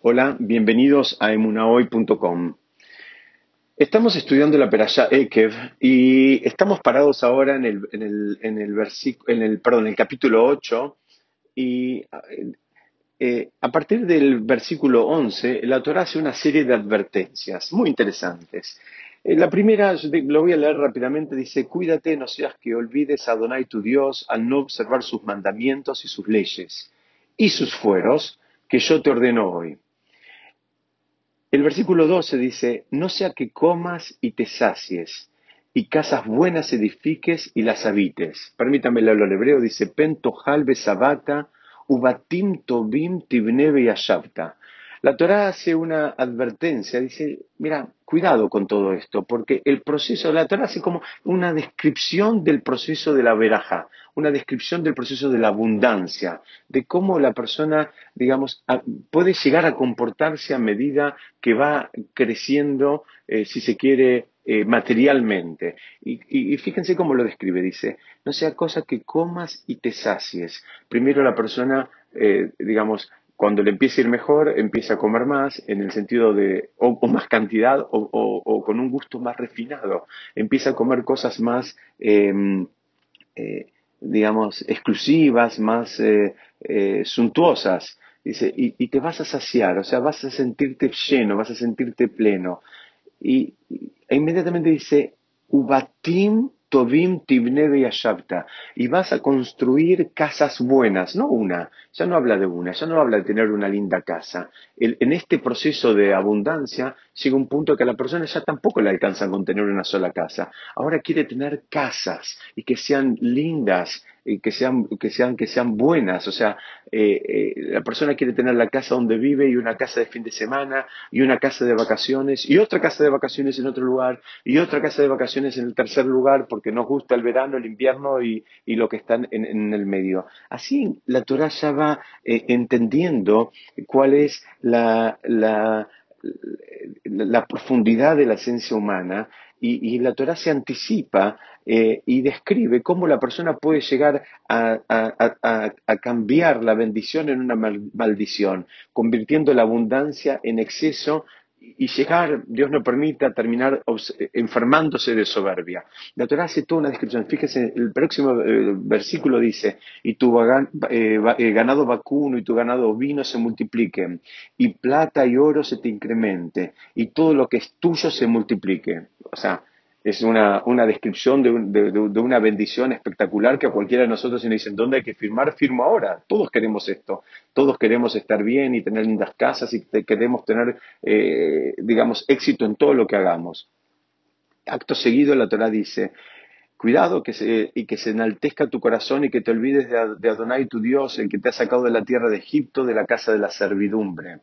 Hola, bienvenidos a emunahoy.com. Estamos estudiando la Perashá Ekev y estamos parados ahora en el, en el, en el, en el, perdón, capítulo 8 y eh, a partir del versículo 11 la Torah hace una serie de advertencias muy interesantes. Eh, la primera, lo voy a leer rápidamente, dice, cuídate, no seas que olvides a Adonai tu Dios al no observar sus mandamientos y sus leyes y sus fueros que yo te ordeno hoy. El versículo 12 dice, no sea que comas y te sacies, y casas buenas edifiques y las habites. Permítame leerlo al hebreo, dice, pento halbe sabata, ubatim tobim tibnebe y La Torá hace una advertencia, dice, mira, cuidado con todo esto, porque el proceso, la Torah hace como una descripción del proceso de la veraja, una descripción del proceso de la abundancia, de cómo la persona, digamos, puede llegar a comportarse a medida que va creciendo, eh, si se quiere, eh, materialmente. Y, fíjense cómo lo describe, dice, no sea cosa que comas y te sacies. Primero la persona, eh, digamos, cuando le empieza a ir mejor, empieza a comer más, en el sentido de, o, más cantidad, o, con un gusto más refinado. Empieza a comer cosas más, em, eh, digamos, exclusivas, más eh, eh, suntuosas. Dice, y, te vas a saciar, o sea, vas a sentirte lleno, vas a sentirte pleno. Y, e inmediatamente dice, ubatim Tobim Tibne Yashabta, y vas a construir casas buenas, no una, ya no habla de una, ya no habla de tener una linda casa. en este proceso de abundancia llega un punto que a la persona ya tampoco le alcanza con tener una sola casa. Ahora quiere tener casas y que sean lindas, que sean, que sean, que sean buenas. O sea, eh, eh, la persona quiere tener la casa donde vive y una casa de fin de semana y una casa de vacaciones y otra casa de vacaciones en otro lugar y otra casa de vacaciones en el tercer lugar porque nos gusta el verano, el invierno y, lo que está en, el medio. Así la Torah ya va eh, entendiendo cuál es la, la, la profundidad de la esencia humana y, la Torah se anticipa eh, y describe cómo la persona puede llegar a, cambiar la bendición en una maldición, convirtiendo la abundancia en exceso y llegar, Dios no permita, terminar enfermándose de soberbia. La Torah hace toda una descripción. Fíjese, el próximo eh, versículo dice, y tu eh, ganado vacuno y tu ganado ovino se multipliquen, y plata y oro se te incremente, y todo lo que es tuyo se multiplique. O sea, es una, descripción de, una bendición espectacular que a cualquiera de nosotros si nos dicen, ¿dónde hay que firmar? Firmo ahora. Todos queremos esto. Todos queremos estar bien y tener lindas casas y queremos tener, eh, digamos, éxito en todo lo que hagamos. Acto seguido la Torah dice, cuidado que se, y que se enaltezca tu corazón y que te olvides de, Adonai tu Dios, el que te ha sacado de la tierra de Egipto, de la casa de la servidumbre.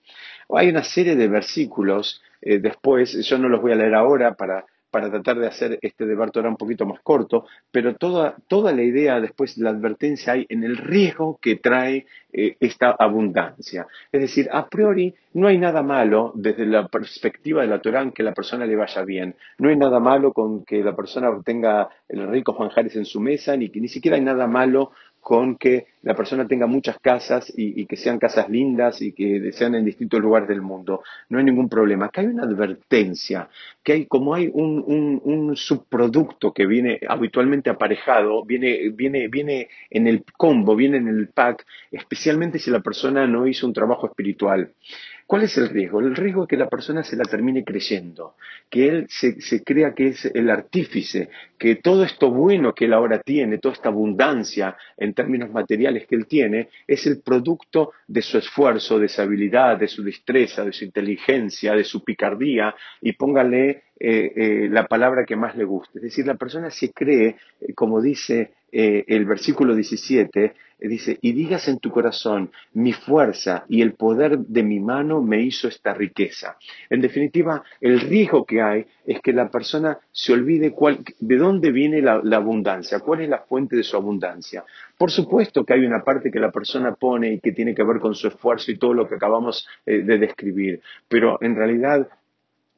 Hay una serie de versículos eh, después, yo no los voy a leer ahora para para tratar de hacer este debate ahora un poquito más corto, pero toda, toda la idea después de la advertencia hay en el riesgo que trae eh, esta abundancia. Es decir, a priori no hay nada malo desde la perspectiva de la Torah que la persona le vaya bien. No hay nada malo con que la persona tenga el rico manjares en su mesa, ni que ni siquiera hay nada malo con que la persona tenga muchas casas y, que sean casas lindas y que sean en distintos lugares del mundo. No hay ningún problema. Acá hay una advertencia, que hay como hay un, subproducto que viene habitualmente aparejado, viene, viene, viene en el combo, viene en el pack, especialmente si la persona no hizo un trabajo espiritual. ¿Cuál es el riesgo? El riesgo es que la persona se la termine creyendo, que él se, crea que es el artífice, que todo esto bueno que él ahora tiene, toda esta abundancia en términos materiales que él tiene, es el producto de su esfuerzo, de su habilidad, de su destreza, de su inteligencia, de su picardía, y póngale eh, eh, la palabra que más le guste. Es decir, la persona se cree, eh, como dice el versículo 17, dice, y digas en tu corazón, mi fuerza y el poder de mi mano me hizo esta riqueza. En definitiva, el riesgo que hay es que la persona se olvide cuál, de dónde viene la, abundancia, cuál es la fuente de su abundancia. Por supuesto que hay una parte que la persona pone y que tiene que ver con su esfuerzo y todo lo que acabamos de describir, pero en realidad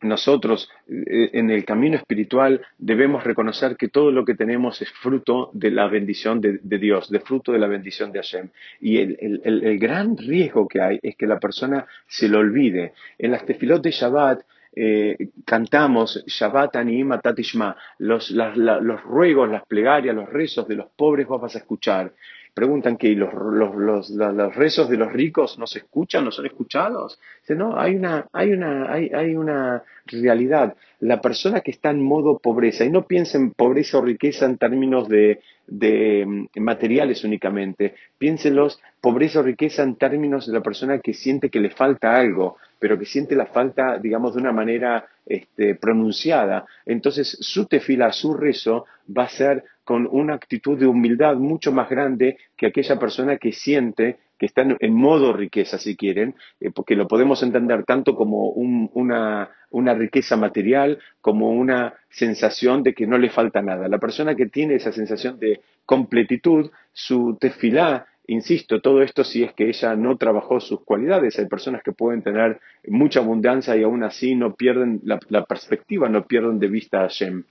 nosotros eh, en el camino espiritual debemos reconocer que todo lo que tenemos es fruto de la bendición de, Dios, de fruto de la bendición de Hashem. Y el, gran riesgo que hay es que la persona se lo olvide. En las tefilot de Shabbat eh, cantamos Shabbat Anima Tatishma, los, los ruegos, las plegarias, los rezos de los pobres vos vas a escuchar preguntan que los, los, los, rezos de los ricos no se escuchan, no son escuchados. No, hay una, hay, una, hay, hay una realidad. La persona que está en modo pobreza, y no piensa en pobreza o riqueza en términos de, de mm, materiales únicamente, piénsenlos pobreza o riqueza en términos de la persona que siente que le falta algo, pero que siente la falta, digamos, de una manera este, pronunciada. Entonces, su tefila, su rezo, va a ser con una actitud de humildad mucho más grande que aquella persona que siente que está en modo riqueza, si quieren, eh, porque lo podemos entender tanto como una, riqueza material, como una sensación de que no le falta nada. La persona que tiene esa sensación de completitud, su tefilá, insisto, todo esto si es que ella no trabajó sus cualidades. Hay personas que pueden tener mucha abundancia y aún así no pierden la, la perspectiva, no pierden de vista a Hashem.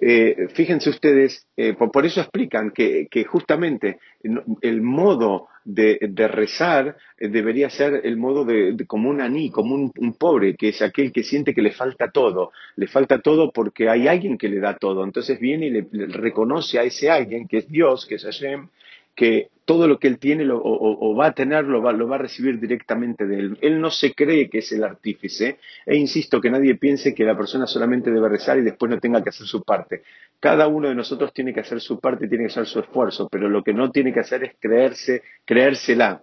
Eh, fíjense ustedes, eh, por, eso explican que, justamente el modo de, rezar eh, debería ser el modo de, como un aní, como un, pobre, que es aquel que siente que le falta todo. Le falta todo porque hay alguien que le da todo. Entonces viene y le, le reconoce a ese alguien, que es Dios, que es Hashem, que todo lo que él tiene o, va a tener lo va, a recibir directamente de él. Él no se cree que es el artífice e insisto que nadie piense que la persona solamente debe rezar y después no tenga que hacer su parte. Cada uno de nosotros tiene que hacer su parte tiene que hacer su esfuerzo, pero lo que no tiene que hacer es creerse, creérsela.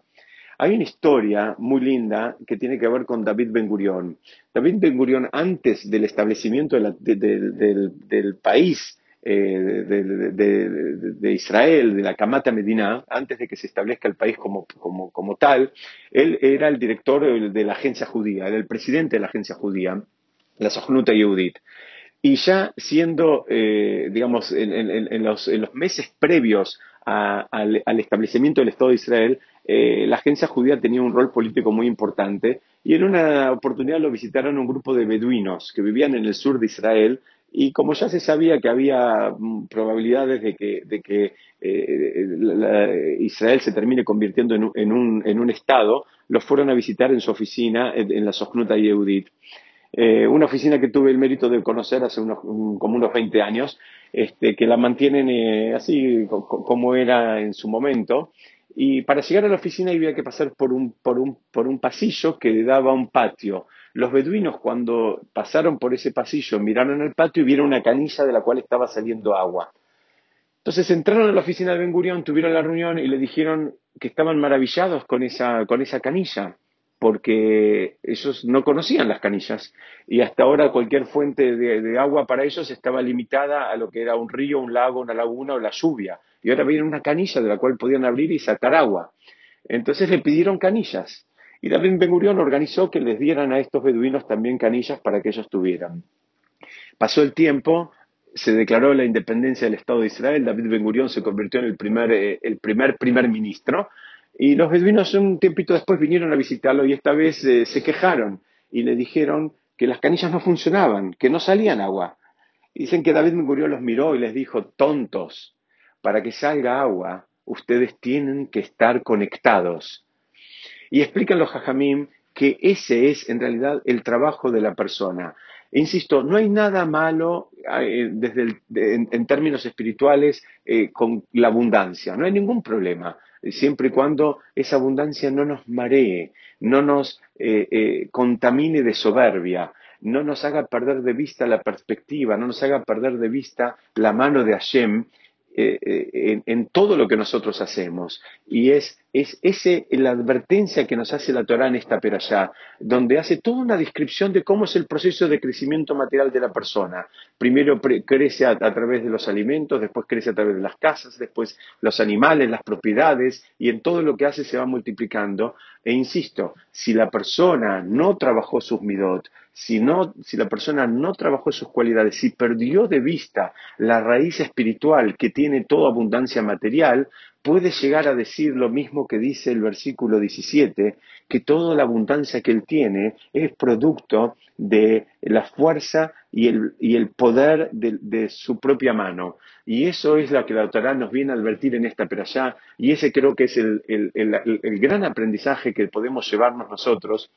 Hay una historia muy linda que tiene que ver con David Ben Gurión. David Ben Gurión, antes del establecimiento del país eh, de, Israel, de la Kamata Medina, antes de que se establezca el país como, tal, él era el director de la agencia judía, era el presidente de la agencia judía, la Sohnuta Yehudit. Y ya siendo, eh, digamos, en, los, meses previos al, establecimiento del Estado de Israel, eh, la agencia judía tenía un rol político muy importante y en una oportunidad lo visitaron un grupo de beduinos que vivían en el sur de Israel y como ya se sabía que había mm, probabilidades de que, eh, Israel se termine convirtiendo en un, Estado, los fueron a visitar en su oficina en, la Sojnuta Yehudit. Eh, una oficina que tuve el mérito de conocer hace unos, como unos 20 años, este, que la mantienen eh, así como era en su momento. Y para llegar a la oficina había que pasar por un, por un, por un pasillo que daba a un patio. Los beduinos cuando pasaron por ese pasillo miraron el patio y vieron una canilla de la cual estaba saliendo agua. Entonces entraron a la oficina de Ben Gurión, tuvieron la reunión y le dijeron que estaban maravillados con esa, con esa canilla, porque ellos no conocían las canillas y hasta ahora cualquier fuente de, agua para ellos estaba limitada a lo que era un río, un lago, una laguna o la lluvia. Y ahora vieron una canilla de la cual podían abrir y sacar agua. Entonces le pidieron canillas. Y David Ben Gurión organizó que les dieran a estos beduinos también canillas para que ellos tuvieran. Pasó el tiempo, se declaró la independencia del Estado de Israel, David Ben Gurión se convirtió en el primer, eh, el primer primer ministro, y los beduinos un tiempito después vinieron a visitarlo y esta vez eh, se quejaron y le dijeron que las canillas no funcionaban, que no salían agua. dicen que David Gurión los miró y les dijo, tontos, para que salga agua, ustedes tienen que estar conectados y explican los hajamim que ese es en realidad el trabajo de la persona. Insisto, no hay nada malo eh, desde en, términos espirituales eh, con la abundancia, no hay ningún problema, siempre y cuando esa abundancia no nos maree, no nos eh, contamine de soberbia, no nos haga perder de vista la perspectiva, no nos haga perder de vista la mano de Hashem en, en, todo lo que nosotros hacemos. Y es es ese, la advertencia que nos hace la Torah en esta perashá, donde hace toda una descripción de cómo es el proceso de crecimiento material de la persona. Primero crece a, través de los alimentos, después crece a través de las casas, después los animales, las propiedades, y en todo lo que hace se va multiplicando. E insisto, si la persona no trabajó sus midot, si, no, si la persona no trabajó sus cualidades, si perdió de vista la raíz espiritual que tiene toda abundancia material, puede llegar a decir lo mismo que dice el versículo 17, que toda la abundancia que él tiene es producto de la fuerza y el, poder de, su propia mano. Y eso es lo que la Torah nos viene a advertir en esta perashá, y ese creo que es el, gran aprendizaje que podemos llevarnos nosotros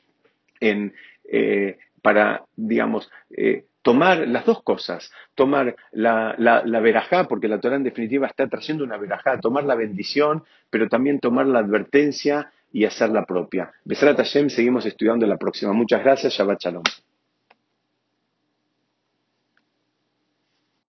en, eh, para, digamos, eh, tomar las dos cosas, tomar la, la, verajá, porque la Torah en definitiva está trayendo una verajá, tomar la bendición, pero también tomar la advertencia y hacerla propia. Besrat Hashem, seguimos estudiando la próxima. Muchas gracias, Shabbat Shalom.